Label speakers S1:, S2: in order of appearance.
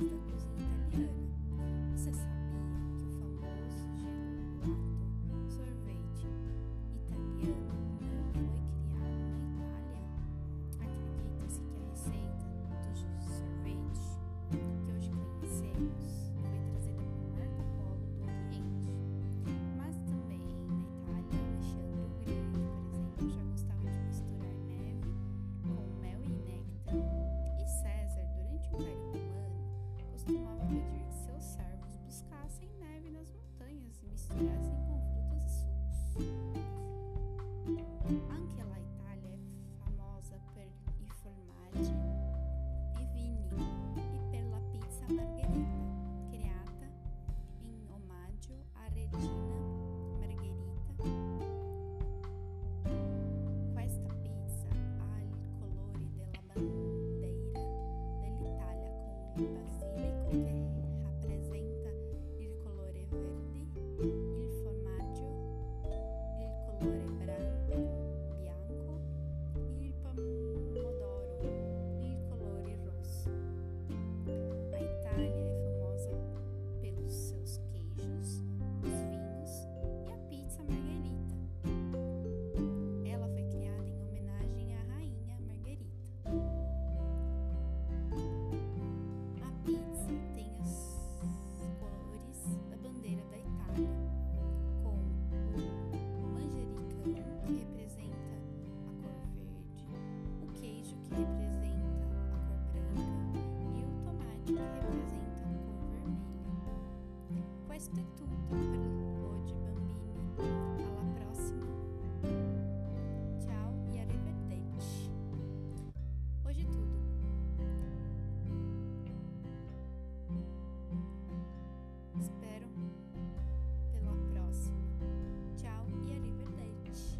S1: Thank you. colore verde, il formaggio, il colore branco. Questo è tutto per oggi bambini. Alla prossima. Ciao e arrivederci. Hoje é tudo. Espero pela próxima. Tchau e arrivederci.